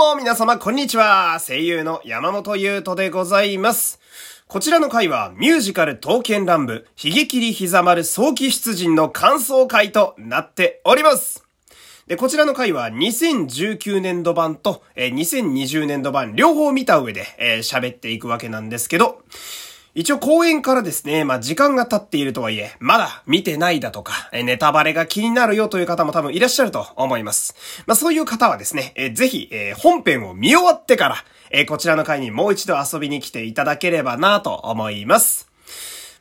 も皆様こんにちは。声優の山本優斗でございます。こちらの回はミュージカル刀剣乱舞、ひげ切りひざ丸早期出陣の感想回となっております。で、こちらの回は2019年度版と、えー、2020年度版両方見た上でえー、喋っていくわけなんですけど、一応公演からですね、まあ時間が経っているとはいえ、まだ見てないだとか、ネタバレが気になるよという方も多分いらっしゃると思います。まあそういう方はですね、え、ぜひ、え、本編を見終わってから、え、こちらの回にもう一度遊びに来ていただければなと思います。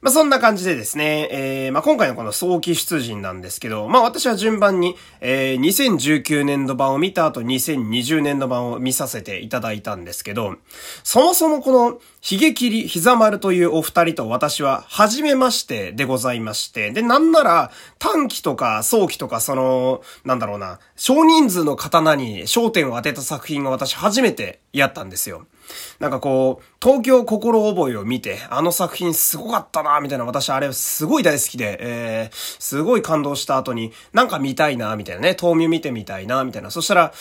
まあ、そんな感じでですね、えー、まあ、今回のこの早期出陣なんですけど、まあ、私は順番に、えー、2019年度版を見た後2020年度版を見させていただいたんですけど、そもそもこの、ひげ切りひざ丸というお二人と私は、初めましてでございまして、で、なんなら、短期とか早期とか、その、なんだろうな、少人数の刀に焦点を当てた作品が私初めてやったんですよ。なんかこう、東京心覚えを見て、あの作品すごかったなみたいな、私あれすごい大好きで、えー、すごい感動した後に、なんか見たいなみたいなね、豆乳見てみたいなみたいな。そしたら、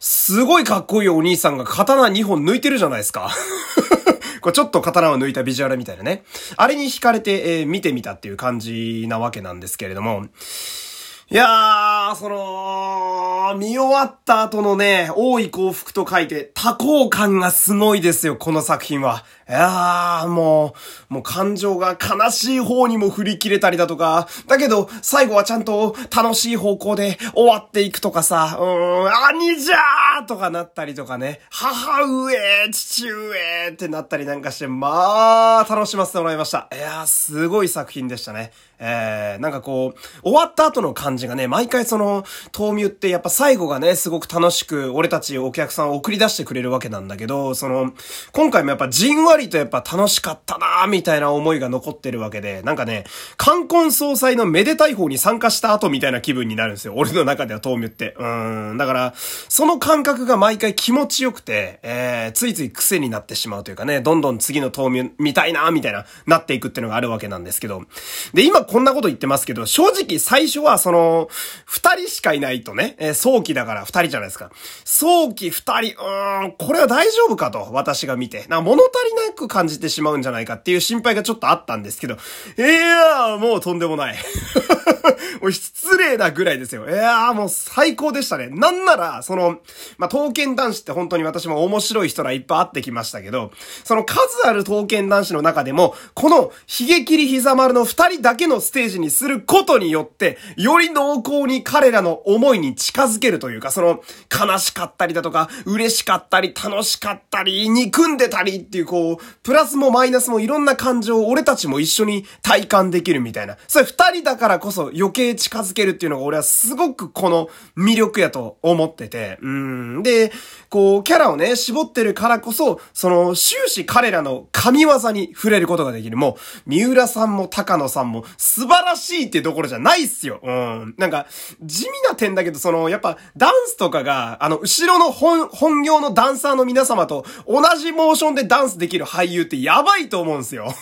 すごいかっこいいお兄さんが刀2本抜いてるじゃないですか。こうちょっと刀を抜いたビジュアルみたいなね。あれに惹かれて、えー、見てみたっていう感じなわけなんですけれども。いやー、その、見終わった後のね、多い幸福と書いて、多幸感がすごいですよ、この作品は。いやー、もう、もう感情が悲しい方にも振り切れたりだとか、だけど、最後はちゃんと楽しい方向で終わっていくとかさ、うーん、兄じゃーとかなったりとかね、母上、父上ってなったりなんかして、まあ、楽しませてもらいました。いやー、すごい作品でしたね。えー、なんかこう、終わった後の感じがね、毎回その、豆乳ってやっぱ最後がね、すごく楽しく、俺たちお客さんを送り出してくれるわけなんだけど、その、今回もやっぱじんわりりとやっぱ楽しかったなーみたいな思いが残ってるわけで、なんかね、冠婚総裁のめでたい方に参加した後みたいな気分になるんですよ。俺の中では豆乳って。うん。だから、その感覚が毎回気持ちよくて、えー、ついつい癖になってしまうというかね、どんどん次の豆乳見たいなーみたいな、なっていくっていうのがあるわけなんですけど。で、今こんなこと言ってますけど、正直最初はその、二人しかいないとね、えー、早期だから二人じゃないですか。早期二人、うーん、これは大丈夫かと、私が見て。な物足りないく感じてしまうんじゃないかっていう心配がちょっとあったんですけど、いやー、もうとんでもない。もう失礼なぐらいですよ。いやー、もう最高でしたね。なんなら、その、まあ、刀剣男子って本当に私も面白い人らいっぱい会ってきましたけど、その数ある刀剣男子の中でも、この、ひげ切り膝丸の二人だけのステージにすることによって、より濃厚に彼らの思いに近づけるというか、その、悲しかったりだとか、嬉しかったり、楽しかったり、憎んでたりっていう、こう、プラスもマイナスもいろんな感情を俺たちも一緒に体感できるみたいな。それ二人だからこそ余計近づけるっていうのが俺はすごくこの魅力やと思ってて。うん。で、こう、キャラをね、絞ってるからこそ、その、終始彼らの神業に触れることができる。もう、三浦さんも高野さんも素晴らしいってところじゃないっすよ。うん。なんか、地味な点だけど、その、やっぱ、ダンスとかが、あの、後ろの本、本業のダンサーの皆様と同じモーションでダンスできる俳優ってやばいと思うんですよ。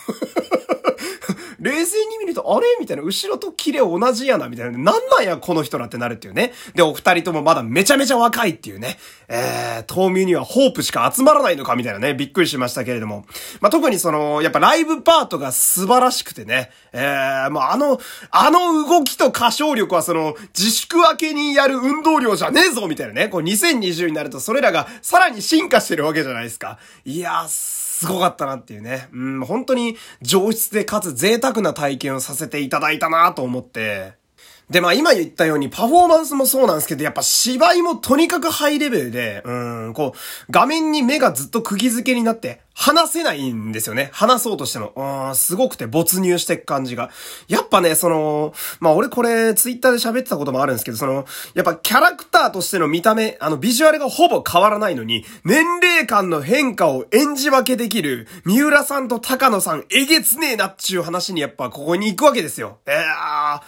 冷静に見ると、あれ？みたいな、後ろとキレ同じやな、みたいな。なんなんや、この人らってなるっていうね。で、お二人ともまだめちゃめちゃ若いっていうね。えー、豆乳にはホープしか集まらないのか、みたいなね。びっくりしましたけれども。まあ、特にその、やっぱライブパートが素晴らしくてね。えー、もうあの、あの動きと歌唱力はその、自粛明けにやる運動量じゃねえぞみたいなね。こう2020になるとそれらがさらに進化してるわけじゃないですか。いやー、すごかったなっていうね。うん、本当に上質でかつ贅沢な体験をさせていただいたなと思って、で、まあ今言ったようにパフォーマンスもそうなんですけど、やっぱ芝居もとにかくハイレベルで、うん、こう、画面に目がずっと釘付けになって、話せないんですよね。話そうとしても。うん、すごくて没入してく感じが。やっぱね、その、まあ俺これツイッターで喋ってたこともあるんですけど、その、やっぱキャラクターとしての見た目、あのビジュアルがほぼ変わらないのに、年齢間の変化を演じ分けできる、三浦さんと高野さん、えげつねえなっちゅう話にやっぱここに行くわけですよ。えー、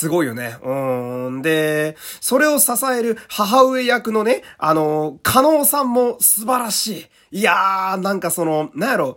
すごいよね。うん。で、それを支える母上役のね、あの、加納さんも素晴らしい。いやー、なんかその、なんやろ、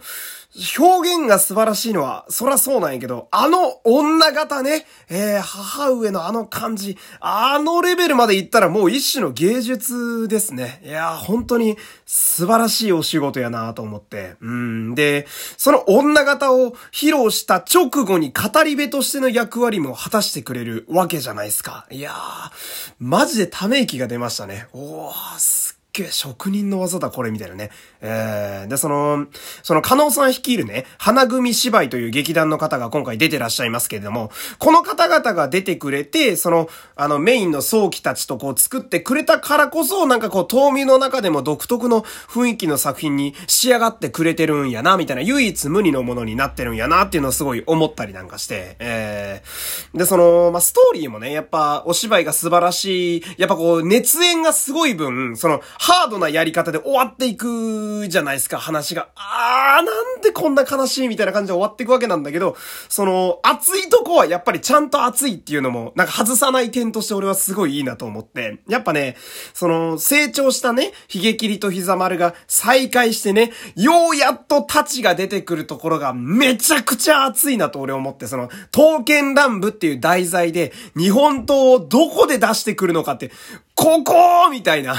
表現が素晴らしいのは、そらそうなんやけど、あの女型ね、えー、母上のあの感じ、あのレベルまで行ったらもう一種の芸術ですね。いやー、本当に素晴らしいお仕事やなと思って。うん。で、その女型を披露した直後に語り部としての役割も果たしてくれるわけじゃないですか。いやー、マジでため息が出ましたね。おー、すっげえ職人の技だこれみたいなね。えー、で、その、その、加納さん率いるね、花組芝居という劇団の方が今回出てらっしゃいますけれども、この方々が出てくれて、その、あの、メインの早期たちとこう作ってくれたからこそ、なんかこう、冬眠の中でも独特の雰囲気の作品に仕上がってくれてるんやな、みたいな、唯一無二のものになってるんやな、っていうのをすごい思ったりなんかして、えー、で、その、まあ、ストーリーもね、やっぱ、お芝居が素晴らしい、やっぱこう、熱演がすごい分、その、ハードなやり方で終わっていくじゃないですか、話が。あー、なんでこんな悲しいみたいな感じで終わっていくわけなんだけど、その、熱いとこはやっぱりちゃんと熱いっていうのも、なんか外さない点として俺はすごいいいなと思って、やっぱね、その、成長したね、ヒゲ切りと膝丸が再会してね、ようやっとタチが出てくるところがめちゃくちゃ熱いなと俺思って、その、刀剣乱舞っていう題材で、日本刀をどこで出してくるのかって、ここみたいな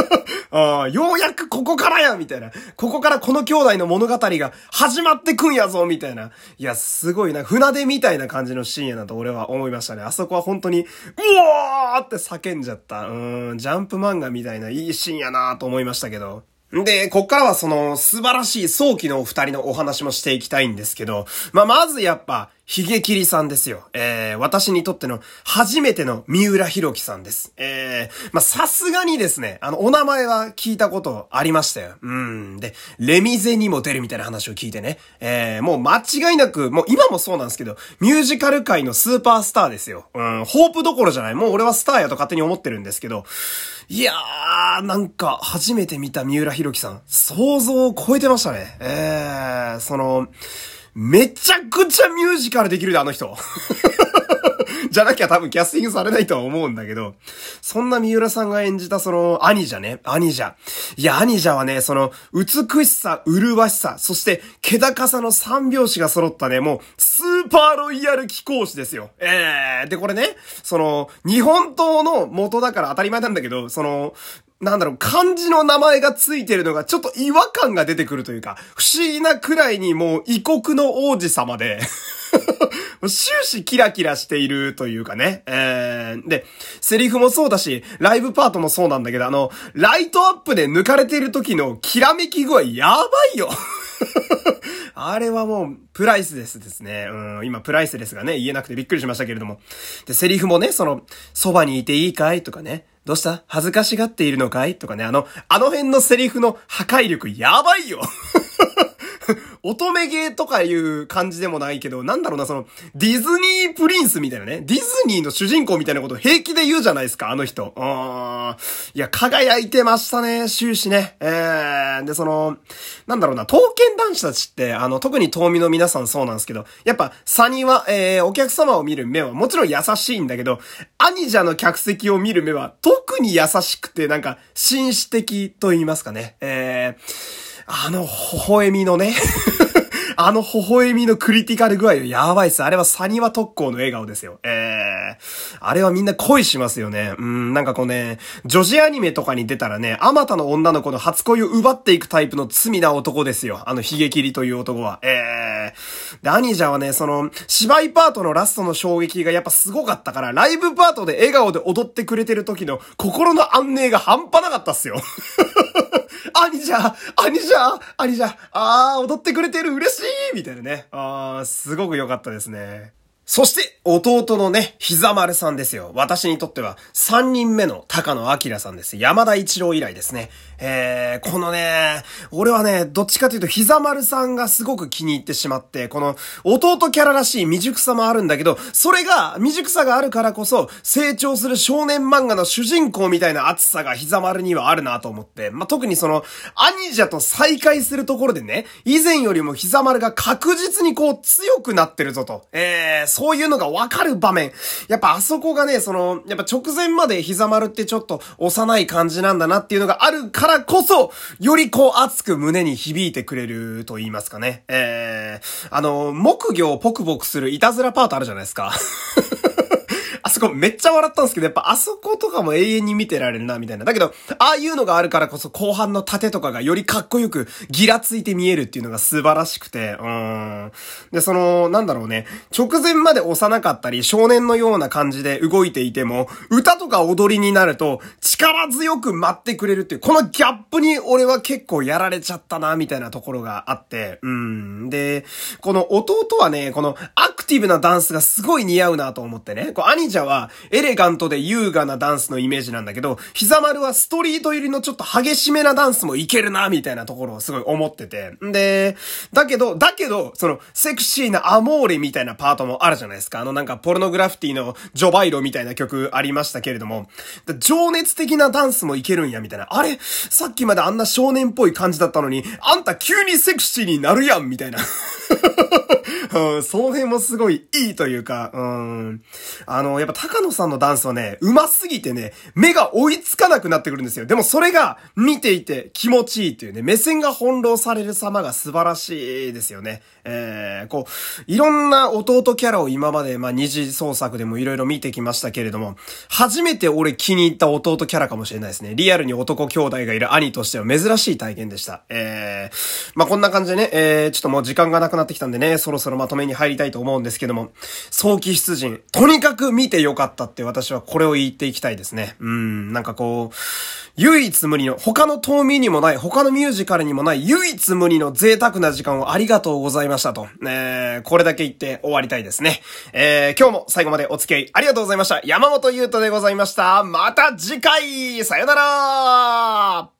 あようやくここからやみたいな。ここからこの兄弟の物語が始まってくんやぞみたいな。いや、すごいな。船出みたいな感じのシーンやなと俺は思いましたね。あそこは本当に、うおーって叫んじゃった。うん、ジャンプ漫画みたいないいシーンやなと思いましたけど。で、こっからはその素晴らしい早期のお二人のお話もしていきたいんですけど、まあ、まずやっぱ、ヒゲキリさんですよ。えー、私にとっての初めての三浦博樹さんです。えー、まさすがにですね、あの、お名前は聞いたことありましたよ。うん。で、レミゼにも出るみたいな話を聞いてね。えー、もう間違いなく、もう今もそうなんですけど、ミュージカル界のスーパースターですよ。うん、ホープどころじゃない。もう俺はスターやと勝手に思ってるんですけど、いやー、なんか、初めて見た三浦博樹さん、想像を超えてましたね。えー、その、めちゃくちゃミュージカルできるで、あの人。じゃなきゃ多分キャスティングされないとは思うんだけど、そんな三浦さんが演じたその、アニジャね、アニジャ。いや、アニジャはね、その、美しさ、麗しさ、そして、気高さの三拍子が揃ったね、もう、スーパーロイヤル貴公子ですよ。ええー、で、これね、その、日本刀の元だから当たり前なんだけど、その、なんだろう、漢字の名前がついてるのがちょっと違和感が出てくるというか、不思議なくらいにもう異国の王子様で 終始キラキラしているというかね。えー、で、セリフもそうだし、ライブパートもそうなんだけど、あの、ライトアップで抜かれている時のきらめき具合やばいよ あれはもう、プライスですですね。うん、今プライスレスがね、言えなくてびっくりしましたけれども。で、セリフもね、その、そばにいていいかいとかね。どうした？恥ずかしがっているのかい？とかね、あの、あの辺のセリフの破壊力やばいよ。乙女芸とかいう感じでもないけど、なんだろうな、その、ディズニープリンスみたいなね、ディズニーの主人公みたいなこと平気で言うじゃないですか、あの人。あいや、輝いてましたね、終始ね。えー、で、その、なんだろうな、刀剣男子たちって、あの、特に東美の皆さんそうなんですけど、やっぱ、サニは、えー、お客様を見る目はもちろん優しいんだけど、アニジャの客席を見る目は特に優しくて、なんか、紳士的と言いますかね。えー、あの、微笑みのね あの微笑みのクリティカル具合やばいっす。あれはサニワ特攻の笑顔ですよ。ええー、あれはみんな恋しますよね。うん、なんかこうね、女子アニメとかに出たらね、あまたの女の子の初恋を奪っていくタイプの罪な男ですよ。あの、ヒゲ切りという男は。ええー、で、アニジャはね、その、芝居パートのラストの衝撃がやっぱすごかったから、ライブパートで笑顔で踊ってくれてる時の心の安寧が半端なかったっすよ。兄じゃ兄じゃ兄じゃあー、踊ってくれてる嬉しいみたいなね。あー、すごく良かったですね。そして、弟のね、膝丸さんですよ。私にとっては、三人目の高野明さんです。山田一郎以来ですね。えー、このね、俺はね、どっちかというと、膝丸さんがすごく気に入ってしまって、この、弟キャラらしい未熟さもあるんだけど、それが、未熟さがあるからこそ、成長する少年漫画の主人公みたいな熱さが膝丸にはあるなと思って、まあ、特にその、兄者と再会するところでね、以前よりも膝丸が確実にこう、強くなってるぞと。えー、そういうのがわかる場面。やっぱあそこがね、その、やっぱ直前まで膝丸ってちょっと幼い感じなんだなっていうのがあるからこそ、よりこう熱く胸に響いてくれると言いますかね。えー、あの、木魚をポクポクするいたずらパートあるじゃないですか。そこめっちゃ笑ったんですけど、やっぱあそことかも永遠に見てられるな、みたいな。だけど、ああいうのがあるからこそ後半の盾とかがよりかっこよくギラついて見えるっていうのが素晴らしくて、うん。で、その、なんだろうね、直前まで幼かったり少年のような感じで動いていても、歌とか踊りになると力強く待ってくれるっていう、このギャップに俺は結構やられちゃったな、みたいなところがあって、うん。で、この弟はね、このアクティブなダンスがすごい似合うなと思ってね、こう、兄者はエレガントで優雅なダンスのイメージなんだけど、膝丸はストリート寄りのちょっと激しめなダンスもいけるな、みたいなところをすごい思ってて。んで、だけど、だけど、その、セクシーなアモーレみたいなパートもあるじゃないですか。あのなんか、ポルノグラフィティのジョバイロみたいな曲ありましたけれども、情熱的なダンスもいけるんや、みたいな。あれ？さっきまであんな少年っぽい感じだったのに、あんた急にセクシーになるやん、みたいな。うん、その辺もすごいいいというか、うん。あの、やっぱ高野さんのダンスはね、上手すぎてね、目が追いつかなくなってくるんですよ。でもそれが見ていて気持ちいいっていうね、目線が翻弄される様が素晴らしいですよね。えー、こう、いろんな弟キャラを今まで、まあ、二次創作でもいろいろ見てきましたけれども、初めて俺気に入った弟キャラかもしれないですね。リアルに男兄弟がいる兄としては珍しい体験でした。えー、まあ、こんな感じでね、えー、ちょっともう時間がなくなってきたんでね、そろそろまとめに入りたいと思うんですけども、早期出陣、とにかく見てよかったって私はこれを言っていきたいですね。うん、なんかこう、唯一無二の、他の島民にもない、他のミュージカルにもない唯一無二の贅沢な時間をありがとうございましたと。えー、これだけ言って終わりたいですね。えー、今日も最後までお付き合いありがとうございました。山本優斗でございました。また次回さよなら